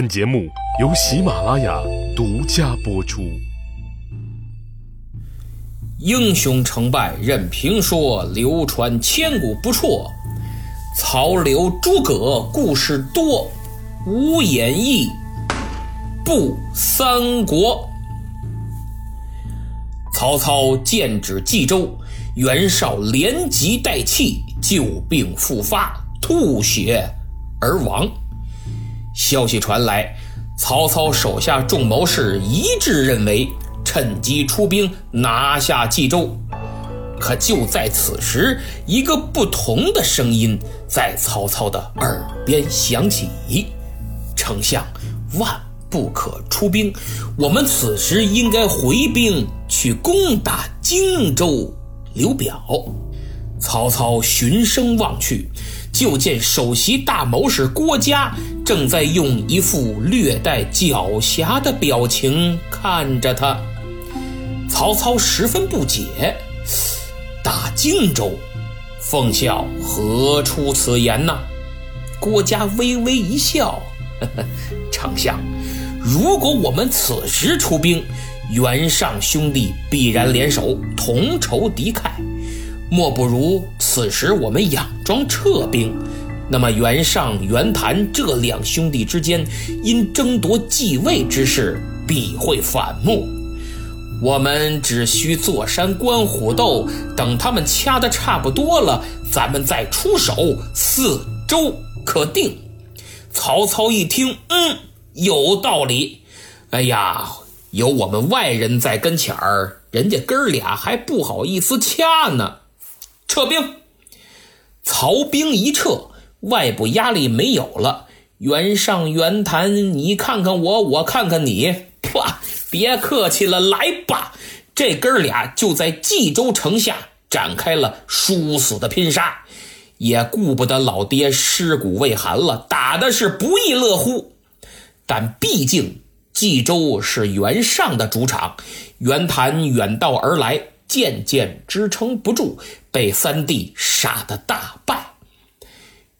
本节目由喜马拉雅独家播出。英雄成败任评说，流传千古不辍。曹刘诸葛故事多，无演义不三国。曹操剑指冀州，袁绍连击带气，旧病复发，吐血而亡。消息传来，曹操手下众谋士一致认为，趁机出兵拿下冀州。可就在此时，一个不同的声音在曹操的耳边响起：“丞相，万。”不可出兵，我们此时应该回兵去攻打荆州。刘表，曹操循声望去，就见首席大谋士郭嘉正在用一副略带狡黠的表情看着他。曹操十分不解：“打荆州，奉孝何出此言呢？”郭嘉微微一笑：“呵呵，丞相。”如果我们此时出兵，袁尚兄弟必然联手，同仇敌忾。莫不如此时我们佯装撤兵，那么袁尚、袁谭这两兄弟之间因争夺继位之事必会反目。我们只需坐山观虎斗，等他们掐得差不多了，咱们再出手，四周可定。曹操一听，嗯。有道理，哎呀，有我们外人在跟前儿，人家哥俩还不好意思掐呢。撤兵，曹兵一撤，外部压力没有了。袁尚、袁谭，你看看我，我看看你，啪，别客气了，来吧！这哥俩就在冀州城下展开了殊死的拼杀，也顾不得老爹尸骨未寒了，打的是不亦乐乎。但毕竟冀州是袁尚的主场，袁谭远道而来，渐渐支撑不住，被三弟杀得大败。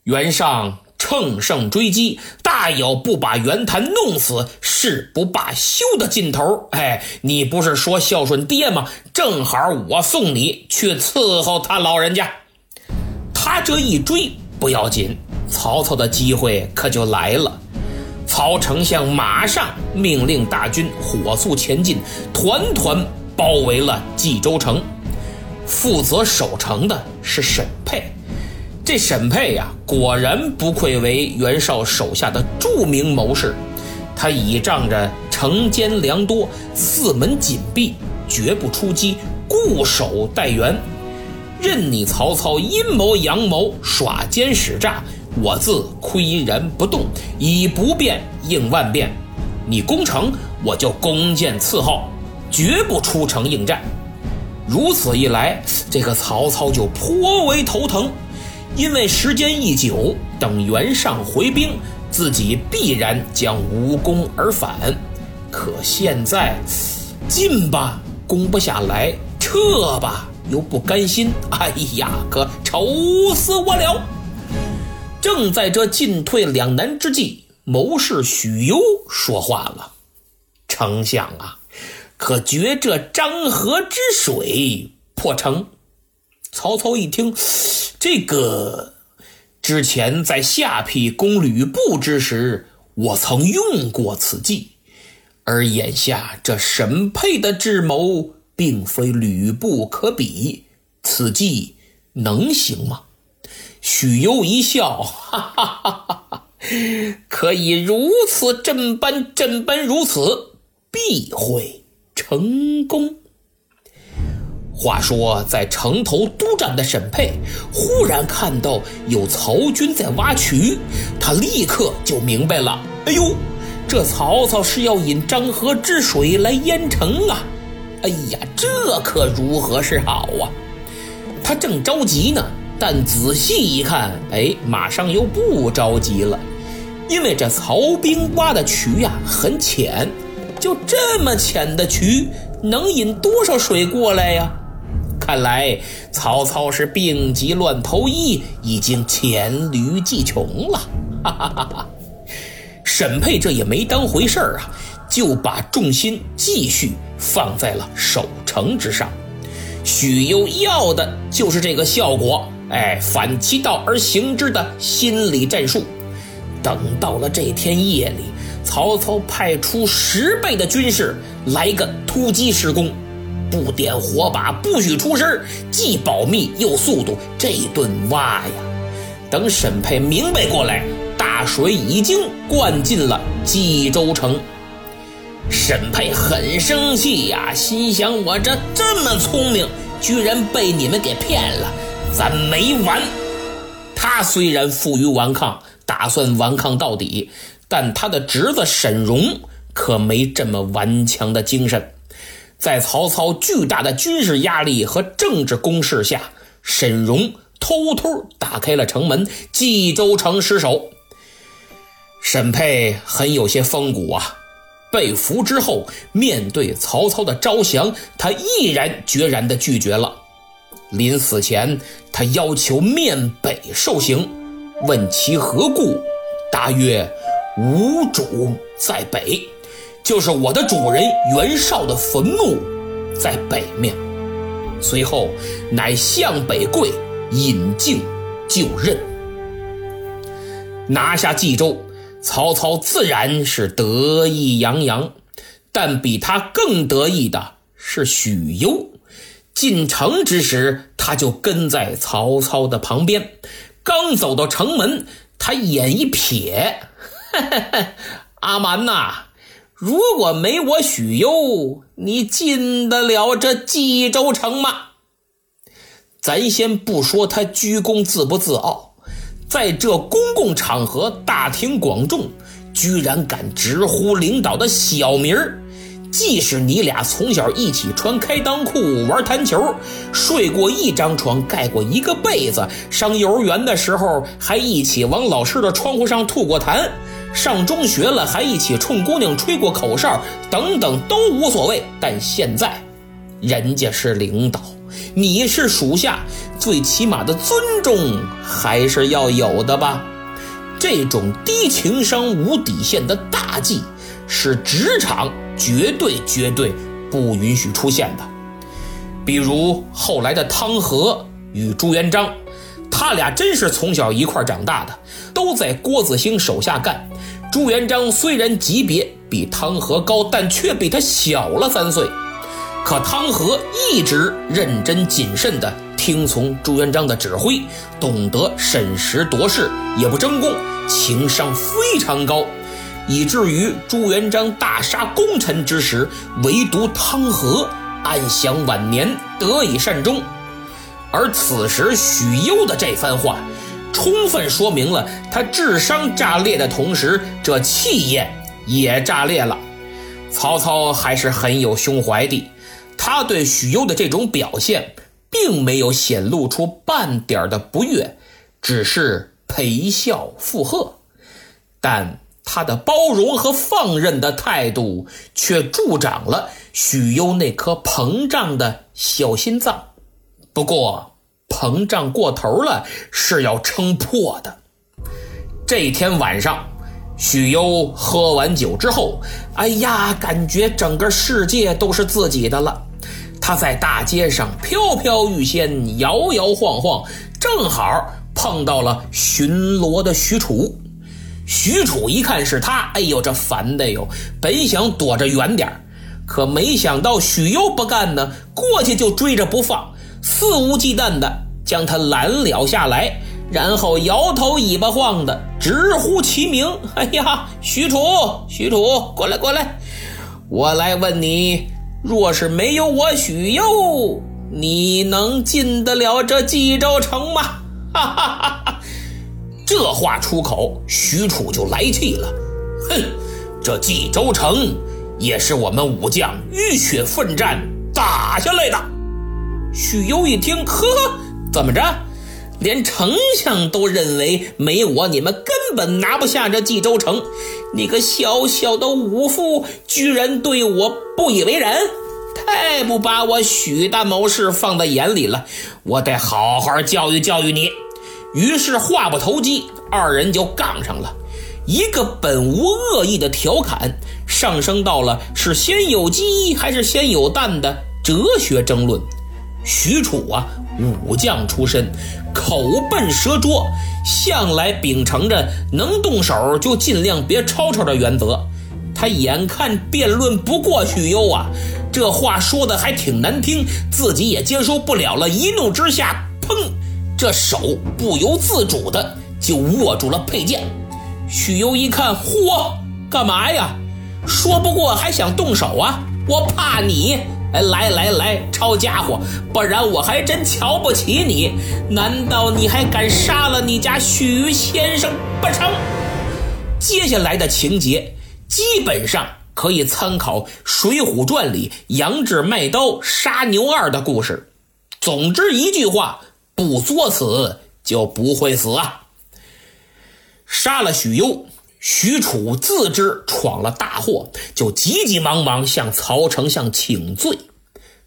袁尚乘胜追击，大有不把袁谭弄死誓不罢休的劲头。哎，你不是说孝顺爹吗？正好我送你去伺候他老人家。他这一追不要紧，曹操的机会可就来了。曹丞相马上命令大军火速前进，团团包围了冀州城。负责守城的是沈佩，这沈佩呀，果然不愧为袁绍手下的著名谋士。他倚仗着城坚粮多，四门紧闭，绝不出击，固守待援，任你曹操阴谋阳谋，耍奸使诈。我自岿然不动，以不变应万变。你攻城，我就弓箭伺候，绝不出城应战。如此一来，这个曹操就颇为头疼，因为时间一久，等袁尚回兵，自己必然将无功而返。可现在，进吧攻不下来，撤吧又不甘心，哎呀，可愁死我了。正在这进退两难之际，谋士许攸说话了：“丞相啊，可觉这漳河之水破城？”曹操一听，这个之前在下邳攻吕布之时，我曾用过此计，而眼下这沈沛的智谋，并非吕布可比，此计能行吗？许攸一笑，哈哈哈哈哈！可以如此这般这般如此，必会成功。话说，在城头督战的沈佩忽然看到有曹军在挖渠，他立刻就明白了：哎呦，这曹操是要引漳河之水来淹城啊！哎呀，这可如何是好啊？他正着急呢。但仔细一看，哎，马上又不着急了，因为这曹兵挖的渠呀很浅，就这么浅的渠，能引多少水过来呀？看来曹操是病急乱投医，已经黔驴技穷了。哈哈哈哈！沈佩这也没当回事儿啊，就把重心继续放在了守城之上。许攸要的就是这个效果，哎，反其道而行之的心理战术。等到了这天夜里，曹操派出十倍的军士来个突击施工，不点火把，不许出声，既保密又速度，这顿挖呀！等沈佩明白过来，大水已经灌进了冀州城。沈佩很生气呀，心想：我这这么聪明，居然被你们给骗了，咱没完！他虽然负隅顽抗。打算顽抗到底，但他的侄子沈荣可没这么顽强的精神。在曹操巨大的军事压力和政治攻势下，沈荣偷偷打开了城门，冀州城失守。沈佩很有些风骨啊，被俘之后，面对曹操的招降，他毅然决然地拒绝了。临死前，他要求面北受刑。问其何故？答曰：“吾主在北，就是我的主人袁绍的坟墓在北面。”随后乃向北跪，引颈就任。拿下冀州，曹操自然是得意洋洋，但比他更得意的是许攸。进城之时，他就跟在曹操的旁边。刚走到城门，他眼一瞥，阿蛮呐，如果没我许攸，你进得了这冀州城吗？咱先不说他居功自不自傲，在这公共场合大庭广众，居然敢直呼领导的小名儿。即使你俩从小一起穿开裆裤玩弹球，睡过一张床，盖过一个被子，上幼儿园的时候还一起往老师的窗户上吐过痰，上中学了还一起冲姑娘吹过口哨，等等都无所谓。但现在，人家是领导，你是属下，最起码的尊重还是要有的吧？这种低情商、无底线的大忌，是职场。绝对绝对不允许出现的，比如后来的汤和与朱元璋，他俩真是从小一块长大的，都在郭子兴手下干。朱元璋虽然级别比汤和高，但却比他小了三岁。可汤和一直认真谨慎地听从朱元璋的指挥，懂得审时度势，也不争功，情商非常高。以至于朱元璋大杀功臣之时，唯独汤和安享晚年，得以善终。而此时许攸的这番话，充分说明了他智商炸裂的同时，这气焰也炸裂了。曹操还是很有胸怀的，他对许攸的这种表现，并没有显露出半点的不悦，只是陪笑附和。但。他的包容和放任的态度，却助长了许攸那颗膨胀的小心脏。不过，膨胀过头了是要撑破的。这天晚上，许攸喝完酒之后，哎呀，感觉整个世界都是自己的了。他在大街上飘飘欲仙，摇摇晃晃，正好碰到了巡逻的许褚。许褚一看是他，哎呦，这烦的哟！本想躲着远点可没想到许攸不干呢，过去就追着不放，肆无忌惮的将他拦了下来，然后摇头尾巴晃的直呼其名：“哎呀，许褚，许褚，过来，过来！我来问你，若是没有我许攸，你能进得了这冀州城吗？”哈哈哈哈！这话出口，许褚就来气了。哼，这冀州城也是我们武将浴血奋战打下来的。许攸一听，呵，怎么着？连丞相都认为没我你们根本拿不下这冀州城？你个小小的武夫，居然对我不以为然，太不把我许大谋士放在眼里了。我得好好教育教育你。于是话不投机，二人就杠上了。一个本无恶意的调侃，上升到了是先有鸡还是先有蛋的哲学争论。许褚啊，武将出身，口笨舌拙，向来秉承着能动手就尽量别吵吵的原则。他眼看辩论不过许攸啊，这话说的还挺难听，自己也接受不了了，一怒之下，砰，这手不由自主的就握住了佩剑。许攸一看，嚯，干嘛呀？说不过还想动手啊？我怕你！哎，来来来，抄家伙，不然我还真瞧不起你。难道你还敢杀了你家许先生不成？接下来的情节。基本上可以参考《水浒传》里杨志卖刀杀牛二的故事。总之一句话，不作死就不会死啊！杀了许攸，许褚自知闯了大祸，就急急忙忙向曹丞相请罪。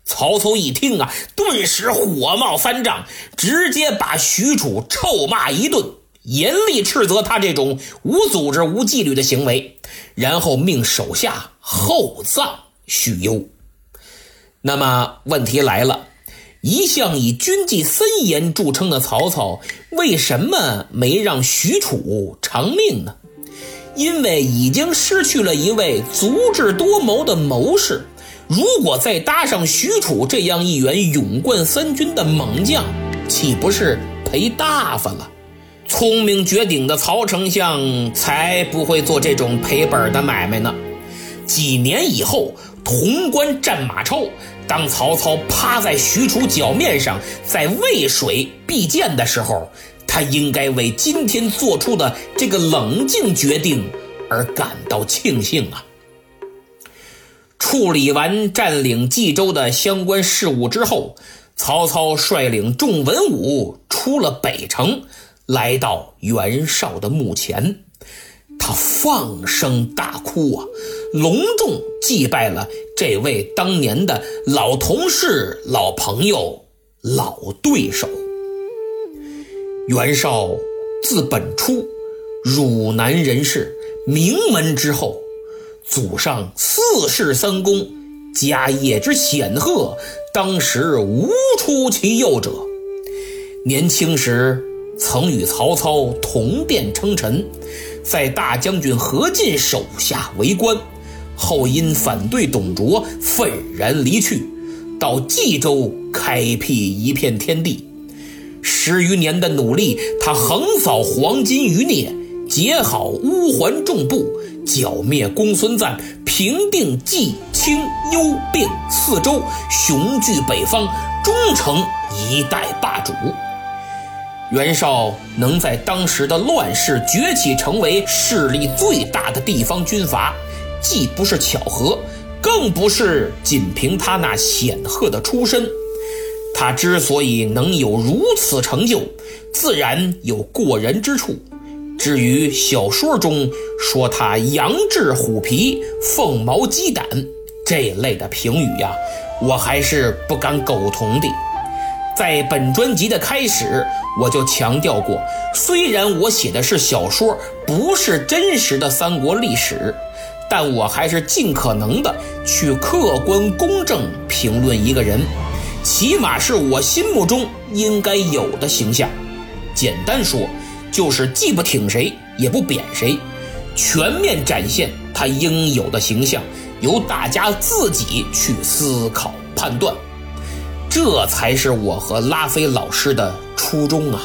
曹操一听啊，顿时火冒三丈，直接把许褚臭骂一顿。严厉斥责他这种无组织、无纪律的行为，然后命手下厚葬许攸。那么问题来了，一向以军纪森严著称的曹操，为什么没让许褚偿命呢？因为已经失去了一位足智多谋的谋士，如果再搭上许褚这样一员勇冠三军的猛将，岂不是赔大发了？聪明绝顶的曹丞相才不会做这种赔本的买卖呢。几年以后，潼关战马超，当曹操趴在许褚脚面上在渭水避箭的时候，他应该为今天做出的这个冷静决定而感到庆幸啊！处理完占领冀州的相关事务之后，曹操率领众文武出了北城。来到袁绍的墓前，他放声大哭啊，隆重祭拜了这位当年的老同事、老朋友、老对手。袁绍字本初，汝南人士，名门之后，祖上四世三公，家业之显赫，当时无出其右者。年轻时。曾与曹操同殿称臣，在大将军何进手下为官，后因反对董卓愤然离去，到冀州开辟一片天地。十余年的努力，他横扫黄巾余孽，结好乌桓众部，剿灭公孙瓒，平定冀青幽并四州，雄踞北方，终成一代霸主。袁绍能在当时的乱世崛起，成为势力最大的地方军阀，既不是巧合，更不是仅凭他那显赫的出身。他之所以能有如此成就，自然有过人之处。至于小说中说他羊质虎皮、凤毛鸡胆这类的评语呀，我还是不敢苟同的。在本专辑的开始，我就强调过，虽然我写的是小说，不是真实的三国历史，但我还是尽可能的去客观公正评论一个人，起码是我心目中应该有的形象。简单说，就是既不挺谁，也不贬谁，全面展现他应有的形象，由大家自己去思考判断。这才是我和拉菲老师的初衷啊！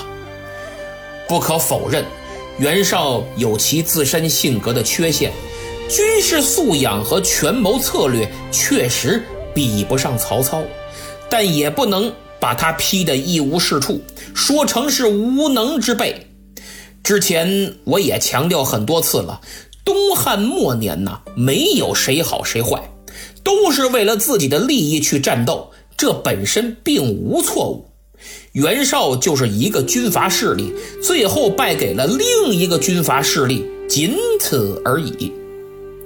不可否认，袁绍有其自身性格的缺陷，军事素养和权谋策略确实比不上曹操，但也不能把他批得一无是处，说成是无能之辈。之前我也强调很多次了，东汉末年呢，没有谁好谁坏，都是为了自己的利益去战斗。这本身并无错误，袁绍就是一个军阀势力，最后败给了另一个军阀势力，仅此而已。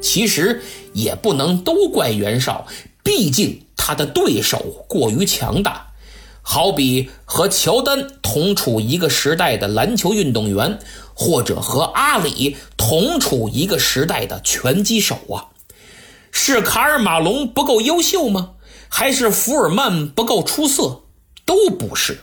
其实也不能都怪袁绍，毕竟他的对手过于强大。好比和乔丹同处一个时代的篮球运动员，或者和阿里同处一个时代的拳击手啊。是卡尔马龙不够优秀吗？还是福尔曼不够出色？都不是。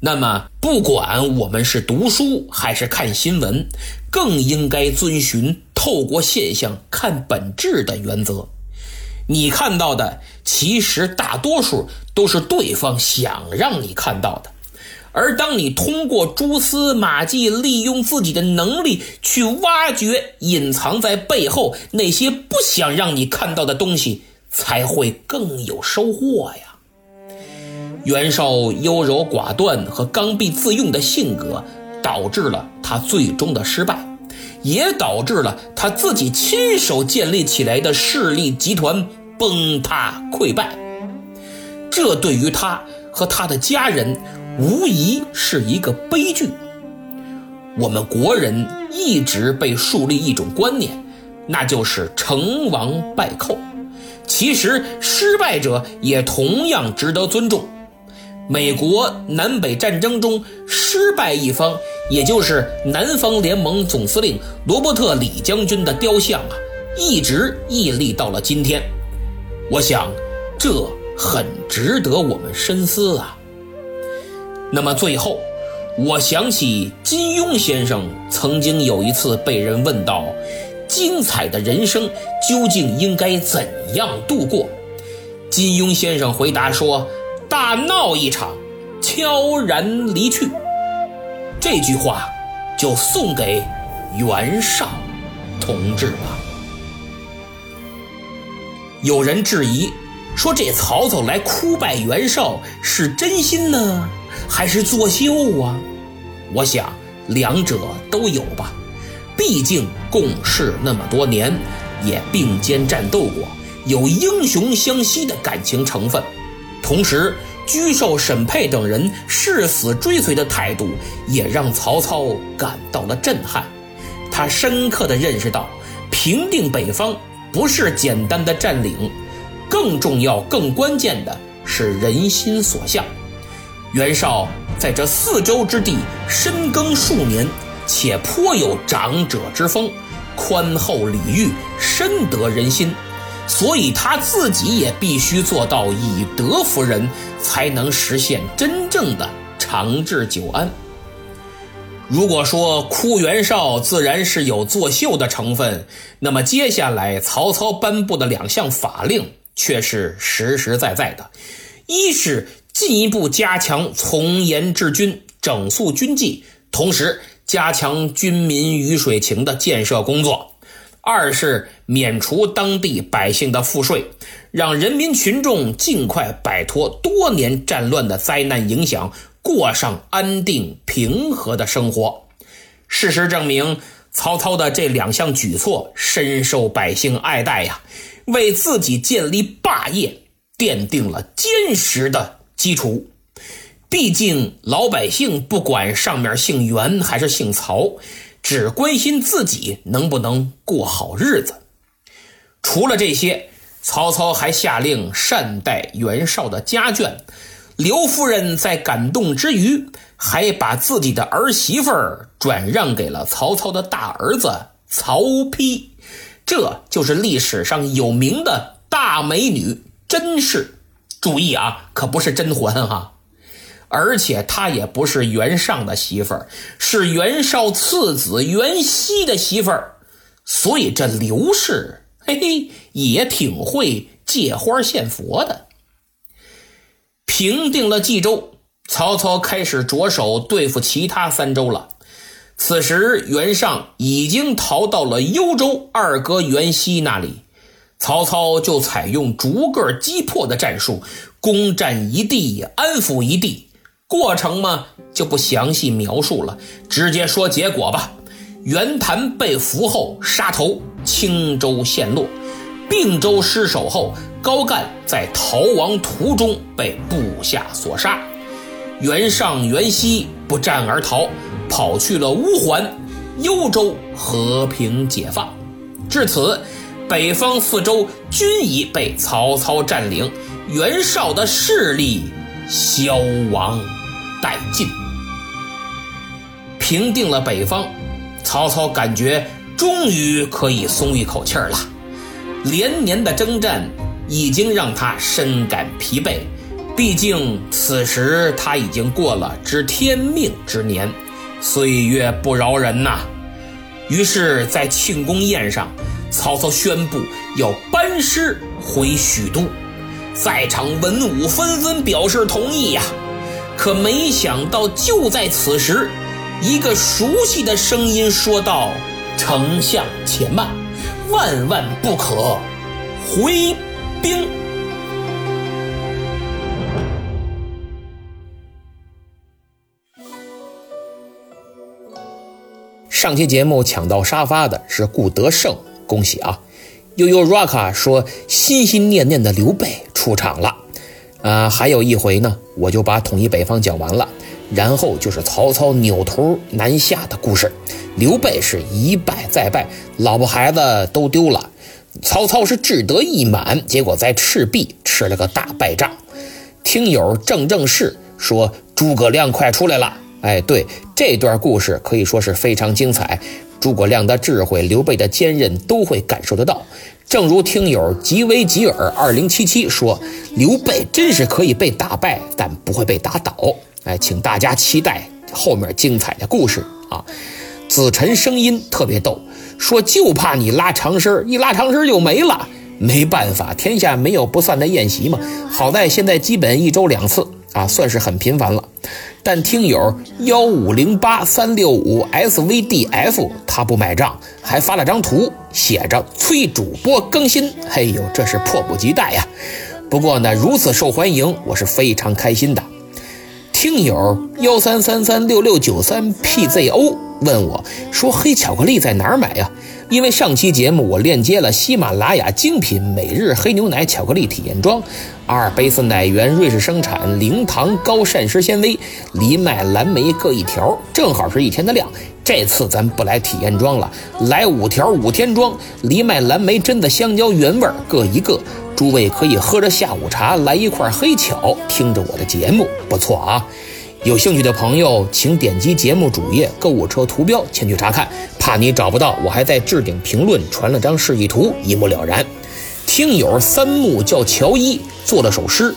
那么，不管我们是读书还是看新闻，更应该遵循透过现象看本质的原则。你看到的，其实大多数都是对方想让你看到的。而当你通过蛛丝马迹，利用自己的能力去挖掘隐藏在背后那些不想让你看到的东西，才会更有收获呀。袁绍优柔寡断和刚愎自用的性格，导致了他最终的失败，也导致了他自己亲手建立起来的势力集团崩塌溃败。这对于他和他的家人，无疑是一个悲剧。我们国人一直被树立一种观念，那就是成王败寇。其实，失败者也同样值得尊重。美国南北战争中失败一方，也就是南方联盟总司令罗伯特李将军的雕像啊，一直屹立到了今天。我想，这很值得我们深思啊。那么最后，我想起金庸先生曾经有一次被人问到：精彩的人生究竟应该怎样度过？金庸先生回答说。大闹一场，悄然离去。这句话就送给袁绍同志吧。有人质疑说，这曹操来哭拜袁绍是真心呢，还是作秀啊？我想两者都有吧。毕竟共事那么多年，也并肩战斗过，有英雄相惜的感情成分。同时，沮授、沈佩等人誓死追随的态度，也让曹操感到了震撼。他深刻地认识到，平定北方不是简单的占领，更重要、更关键的是人心所向。袁绍在这四州之地深耕数年，且颇有长者之风，宽厚礼遇，深得人心。所以他自己也必须做到以德服人，才能实现真正的长治久安。如果说哭袁绍自然是有作秀的成分，那么接下来曹操颁布的两项法令却是实实在在的：一是进一步加强从严治军、整肃军纪，同时加强军民鱼水情的建设工作。二是免除当地百姓的赋税，让人民群众尽快摆脱多年战乱的灾难影响，过上安定平和的生活。事实证明，曹操的这两项举措深受百姓爱戴呀，为自己建立霸业奠定了坚实的基础。毕竟老百姓不管上面姓袁还是姓曹。只关心自己能不能过好日子。除了这些，曹操还下令善待袁绍的家眷。刘夫人在感动之余，还把自己的儿媳妇儿转让给了曹操的大儿子曹丕。这就是历史上有名的大美女甄氏。注意啊，可不是甄嬛哈。而且她也不是袁尚的媳妇儿，是袁绍次子袁熙的媳妇儿，所以这刘氏嘿嘿也挺会借花献佛的。平定了冀州，曹操开始着手对付其他三州了。此时袁尚已经逃到了幽州二哥袁熙那里，曹操就采用逐个击破的战术，攻占一地，安抚一地。过程嘛就不详细描述了，直接说结果吧。袁谭被俘后杀头，青州陷落；并州失守后，高干在逃亡途中被部下所杀。袁尚、袁熙不战而逃，跑去了乌桓、幽州，和平解放。至此，北方四州均已被曹操占领，袁绍的势力。消亡殆尽。平定了北方，曹操感觉终于可以松一口气儿了。连年的征战已经让他深感疲惫，毕竟此时他已经过了知天命之年，岁月不饶人呐。于是，在庆功宴上，曹操宣布要班师回许都，在场文武纷纷表示同意呀。可没想到，就在此时，一个熟悉的声音说道：“丞相且慢，万万不可回兵。”上期节目抢到沙发的是顾德胜，恭喜啊！悠悠 Raka 说心心念念的刘备出场了，啊，还有一回呢，我就把统一北方讲完了，然后就是曹操扭头南下的故事。刘备是一败再败，老婆孩子都丢了，曹操是志得意满，结果在赤壁吃了个大败仗。听友正正是说诸葛亮快出来了。哎，对这段故事可以说是非常精彩，诸葛亮的智慧，刘备的坚韧都会感受得到。正如听友吉维吉尔二零七七说，刘备真是可以被打败，但不会被打倒。哎，请大家期待后面精彩的故事啊！子辰声音特别逗，说就怕你拉长身一拉长身就没了。没办法，天下没有不散的宴席嘛。好在现在基本一周两次啊，算是很频繁了。但听友幺五零八三六五 svdf 他不买账，还发了张图，写着催主播更新。嘿呦，这是迫不及待呀！不过呢，如此受欢迎，我是非常开心的。听友幺三三三六六九三 pzo 问我说：“黑巧克力在哪儿买呀？”因为上期节目我链接了喜马拉雅精品每日黑牛奶巧克力体验装，阿尔卑斯奶源瑞士生产，零糖高膳食纤维，藜麦蓝莓各一条，正好是一天的量。这次咱不来体验装了，来五条五天装，藜麦蓝莓真的香蕉原味各一个，诸位可以喝着下午茶来一块黑巧，听着我的节目，不错啊。有兴趣的朋友，请点击节目主页购物车图标前去查看。怕你找不到，我还在置顶评论传了张示意图，一目了然。听友三木叫乔伊做了首诗：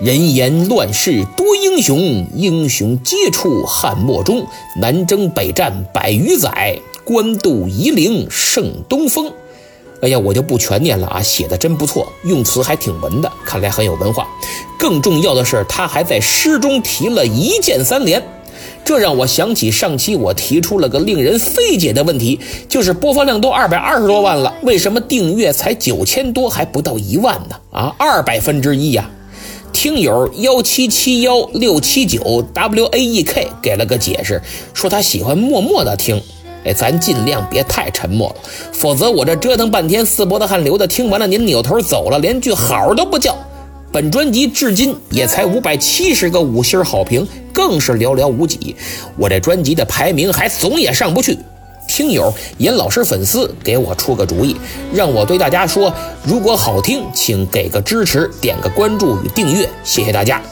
人言乱世多英雄，英雄皆出汉末中。南征北战百余载，官渡夷陵胜东风。哎呀，我就不全念了啊，写的真不错，用词还挺文的，看来很有文化。更重要的是，他还在诗中提了一键三连，这让我想起上期我提出了个令人费解的问题，就是播放量都二百二十多万了，为什么订阅才九千多，还不到一万呢？啊，二百分之一呀！听友幺七七幺六七九 w a e k 给了个解释，说他喜欢默默的听。哎，咱尽量别太沉默了，否则我这折腾半天四波的汗流的，听完了您扭头走了，连句好都不叫。本专辑至今也才五百七十个五星好评，更是寥寥无几。我这专辑的排名还总也上不去。听友尹老师粉丝给我出个主意，让我对大家说：如果好听，请给个支持，点个关注与订阅，谢谢大家。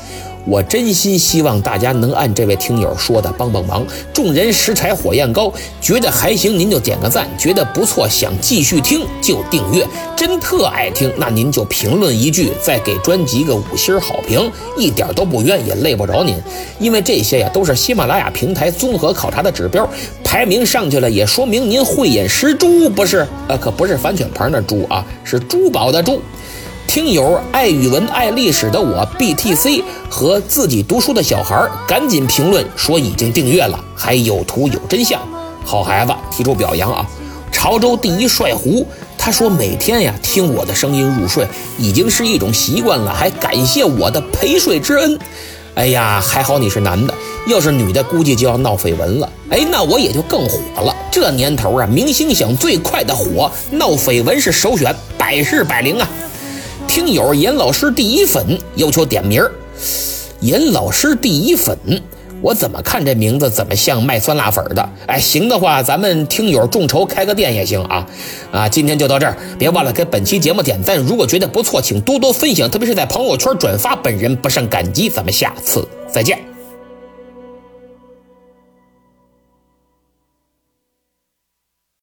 我真心希望大家能按这位听友说的帮帮忙。众人拾柴火焰高，觉得还行您就点个赞，觉得不错想继续听就订阅。真特爱听，那您就评论一句，再给专辑个五星好评，一点都不冤，也累不着您。因为这些呀都是喜马拉雅平台综合考察的指标，排名上去了也说明您慧眼识珠，不是？呃，可不是反犬旁的猪啊，是珠宝的珠。听友爱语文爱历史的我 BTC 和自己读书的小孩赶紧评论说已经订阅了，还有图有真相，好孩子提出表扬啊！潮州第一帅胡他说每天呀听我的声音入睡已经是一种习惯了，还感谢我的陪睡之恩。哎呀，还好你是男的，要是女的估计就要闹绯闻了。哎，那我也就更火了。这年头啊，明星想最快的火，闹绯闻是首选，百试百灵啊！听友严老师第一粉要求点名儿，严老师第一粉，我怎么看这名字怎么像卖酸辣粉的？哎，行的话，咱们听友众筹开个店也行啊！啊，今天就到这儿，别忘了给本期节目点赞。如果觉得不错，请多多分享，特别是在朋友圈转发，本人不胜感激。咱们下次再见。